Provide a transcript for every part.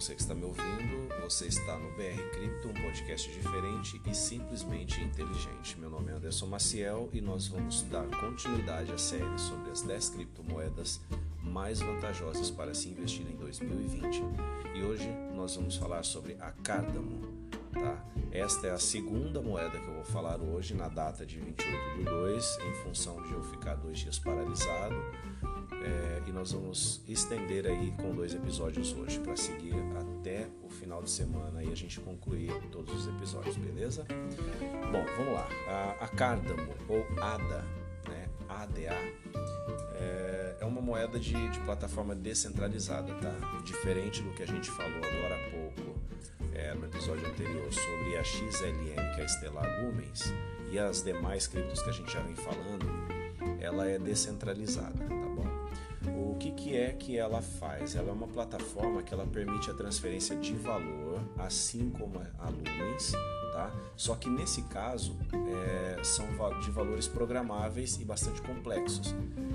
você que está me ouvindo. Você está no BR Cripto, um podcast diferente e simplesmente inteligente. Meu nome é Anderson Maciel e nós vamos dar continuidade à série sobre as 10 criptomoedas mais vantajosas para se investir em 2020. E hoje nós vamos falar sobre a Cardamo. Tá? Esta é a segunda moeda que eu vou falar hoje, na data de 28 de 2, em função de eu ficar dois dias paralisado é, e nós vamos estender aí com dois episódios hoje para seguir até o final de semana e a gente concluir todos os episódios, beleza? Bom, vamos lá. A, a Cardamo ou ADA, né? ADA, é, é uma moeda de, de, plataforma descentralizada, tá? Diferente do que a gente falou agora há pouco é, no episódio anterior sobre a XLM, que é a Stellar Lumens, e as demais criptos que a gente já vem falando, ela é descentralizada, tá? O que, que é que ela faz? Ela é uma plataforma que ela permite a transferência de valor, assim como a Lumens, tá? Só que nesse caso é, são de valores programáveis e bastante complexos,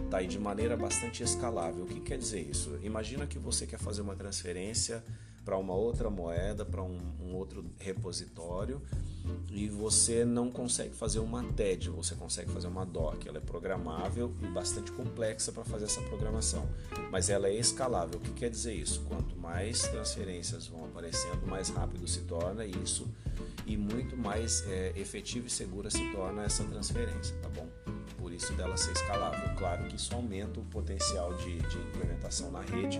tá? E de maneira bastante escalável. O que quer dizer isso? Imagina que você quer fazer uma transferência para uma outra moeda, para um, um, outro repositório, e você não consegue fazer uma TED, você consegue fazer uma DOC. Ela é programável e bastante complexa para fazer essa programação, mas ela é escalável. O que quer dizer isso? Quanto mais transferências vão aparecendo, mais rápido se torna isso e muito mais é, efetiva e segura se torna essa transferência, tá bom? por isso dela ser escalável. Claro que isso aumenta o potencial de, de implementação na rede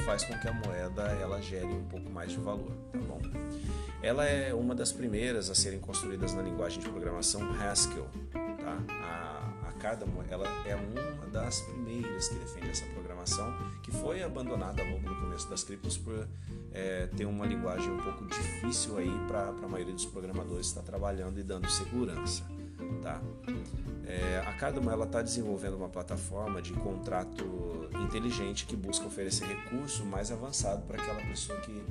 faz com que a moeda ela gere um pouco mais de valor, tá bom? Ela é uma das primeiras a serem construídas na linguagem de programação Haskell, tá? A, a ela é uma das primeiras que defende essa programação, que foi abandonada logo no começo das criptos por é, ter uma linguagem um pouco difícil aí para a maioria dos programadores estar trabalhando e dando segurança, tá? É, a ela está desenvolvendo uma plataforma de contrato inteligente que busca oferecer recurso mais avançado para aquela pessoa que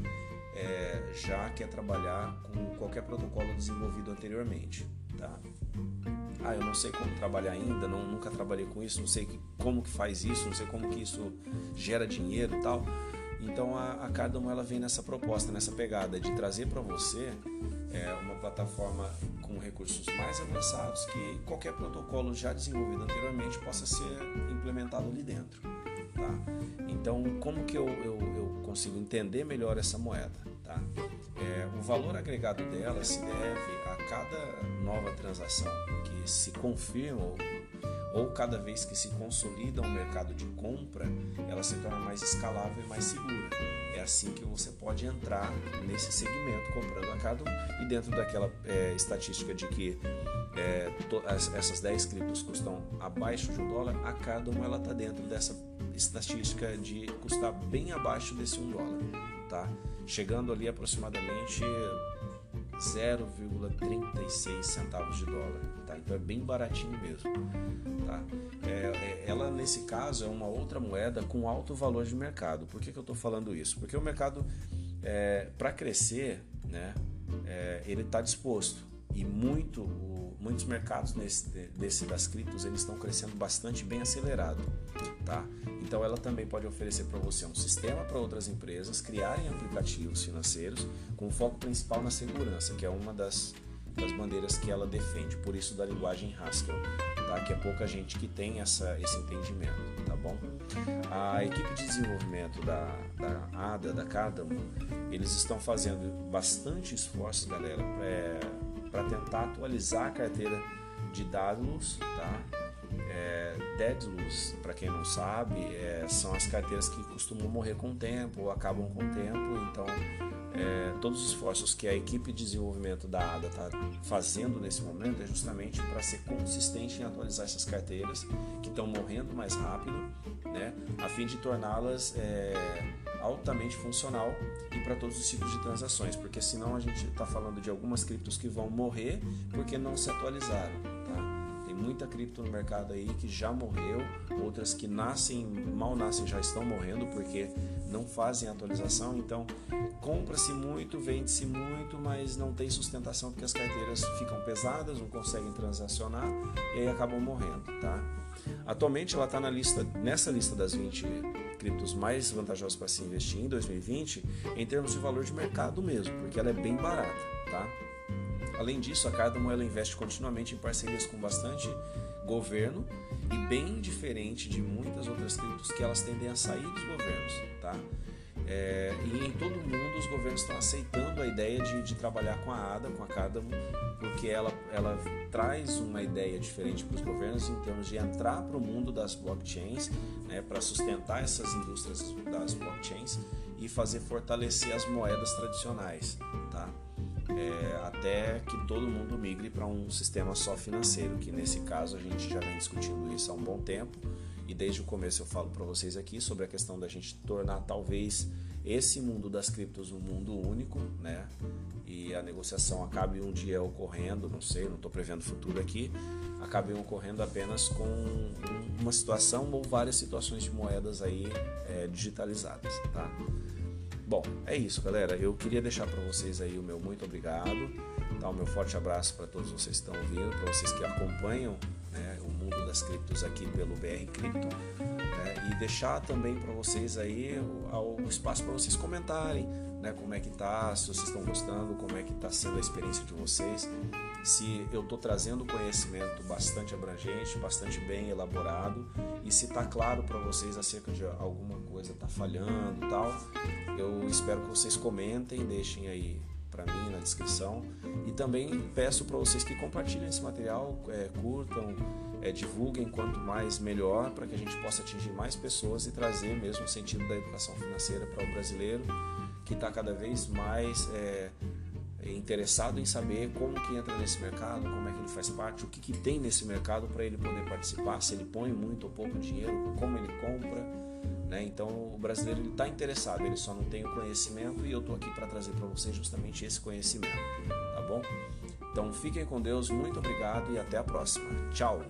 é, já quer trabalhar com qualquer protocolo desenvolvido anteriormente, tá? Ah, eu não sei como trabalhar ainda, não, nunca trabalhei com isso, não sei como que faz isso, não sei como que isso gera dinheiro e tal. Então a, a Cardamom ela vem nessa proposta, nessa pegada de trazer para você é, uma plataforma com recursos mais avançados que qualquer protocolo já desenvolvido anteriormente possa ser implementado ali dentro. Tá? Então, como que eu, eu, eu consigo entender melhor essa moeda? Tá? É, o valor agregado dela se deve a cada nova transação que se confirma ou, ou cada vez que se consolida um mercado de compra, ela se torna mais escalável e mais segura. É assim que você pode entrar nesse segmento comprando a cada um e dentro daquela é, estatística de que é, to, as, essas 10 criptos custam abaixo de um dólar, a cada uma ela está dentro dessa estatística de custar bem abaixo desse um dólar, tá? Chegando ali aproximadamente 0,36 centavos de dólar, tá? Então é bem baratinho mesmo, tá? É, é, ela nesse caso é uma outra moeda com alto valor de mercado. Por que, que eu estou falando isso? Porque o mercado é, para crescer, né? É, ele está disposto e muito o, muitos mercados nesse, desse das criptos eles estão crescendo bastante bem acelerado, tá? Então ela também pode oferecer para você um sistema para outras empresas criarem aplicativos financeiros com foco principal na segurança, que é uma das, das bandeiras que ela defende, por isso da linguagem Haskell, tá? Que é pouca gente que tem essa, esse entendimento, tá bom? A equipe de desenvolvimento da, da ADA, da Cardamom, eles estão fazendo bastante esforços, galera, é, para tentar atualizar a carteira de dados, tá? É, Daedalus, para quem não sabe, é, são as carteiras que costumam morrer com o tempo ou acabam com o tempo. Então, é, todos os esforços que a equipe de desenvolvimento da ADA está fazendo nesse momento é justamente para ser consistente em atualizar essas carteiras que estão morrendo mais rápido, né, a fim de torná-las é, altamente funcional e para todos os tipos de transações, porque senão a gente está falando de algumas criptos que vão morrer porque não se atualizaram. Tá? muita cripto no mercado aí que já morreu, outras que nascem, mal nascem, já estão morrendo porque não fazem atualização. Então, compra-se muito, vende-se muito, mas não tem sustentação porque as carteiras ficam pesadas, não conseguem transacionar e aí acabam morrendo, tá? Atualmente ela está na lista, nessa lista das 20 criptos mais vantajosas para se investir em 2020, em termos de valor de mercado mesmo, porque ela é bem barata, tá? Além disso, a Cardano ela investe continuamente em parcerias com bastante governo e bem diferente de muitas outras criptos que elas tendem a sair dos governos, tá? É, e em todo o mundo os governos estão aceitando a ideia de, de trabalhar com a ADA, com a Cardano, porque ela, ela traz uma ideia diferente para os governos em termos de entrar para o mundo das blockchains, né, para sustentar essas indústrias das blockchains e fazer fortalecer as moedas tradicionais, tá? É, até que todo mundo migre para um sistema só financeiro, que nesse caso a gente já vem discutindo isso há um bom tempo e desde o começo eu falo para vocês aqui sobre a questão da gente tornar talvez esse mundo das criptos um mundo único, né? E a negociação acabe um dia ocorrendo, não sei, não estou prevendo futuro aqui, acabe ocorrendo apenas com uma situação ou várias situações de moedas aí é, digitalizadas, tá? Bom, é isso, galera. Eu queria deixar para vocês aí o meu muito obrigado, tá? O meu forte abraço para todos vocês que estão ouvindo, para vocês que acompanham né, o mundo das criptos aqui pelo BR Cripto né, e deixar também para vocês aí o, o espaço para vocês comentarem né, como é que tá, se vocês estão gostando, como é que está sendo a experiência de vocês, se eu estou trazendo conhecimento bastante abrangente, bastante bem elaborado e se está claro para vocês acerca de alguma coisa está falhando tal, eu espero que vocês comentem, deixem aí para mim na descrição. E também peço para vocês que compartilhem esse material, é, curtam, é, divulguem quanto mais melhor para que a gente possa atingir mais pessoas e trazer mesmo o sentido da educação financeira para o brasileiro que está cada vez mais é, interessado em saber como que entra nesse mercado, como é que ele faz parte, o que, que tem nesse mercado para ele poder participar, se ele põe muito ou pouco dinheiro, como ele compra. Né? Então o brasileiro está interessado, ele só não tem o conhecimento e eu estou aqui para trazer para vocês justamente esse conhecimento, tá bom? Então fiquem com Deus, muito obrigado e até a próxima. Tchau!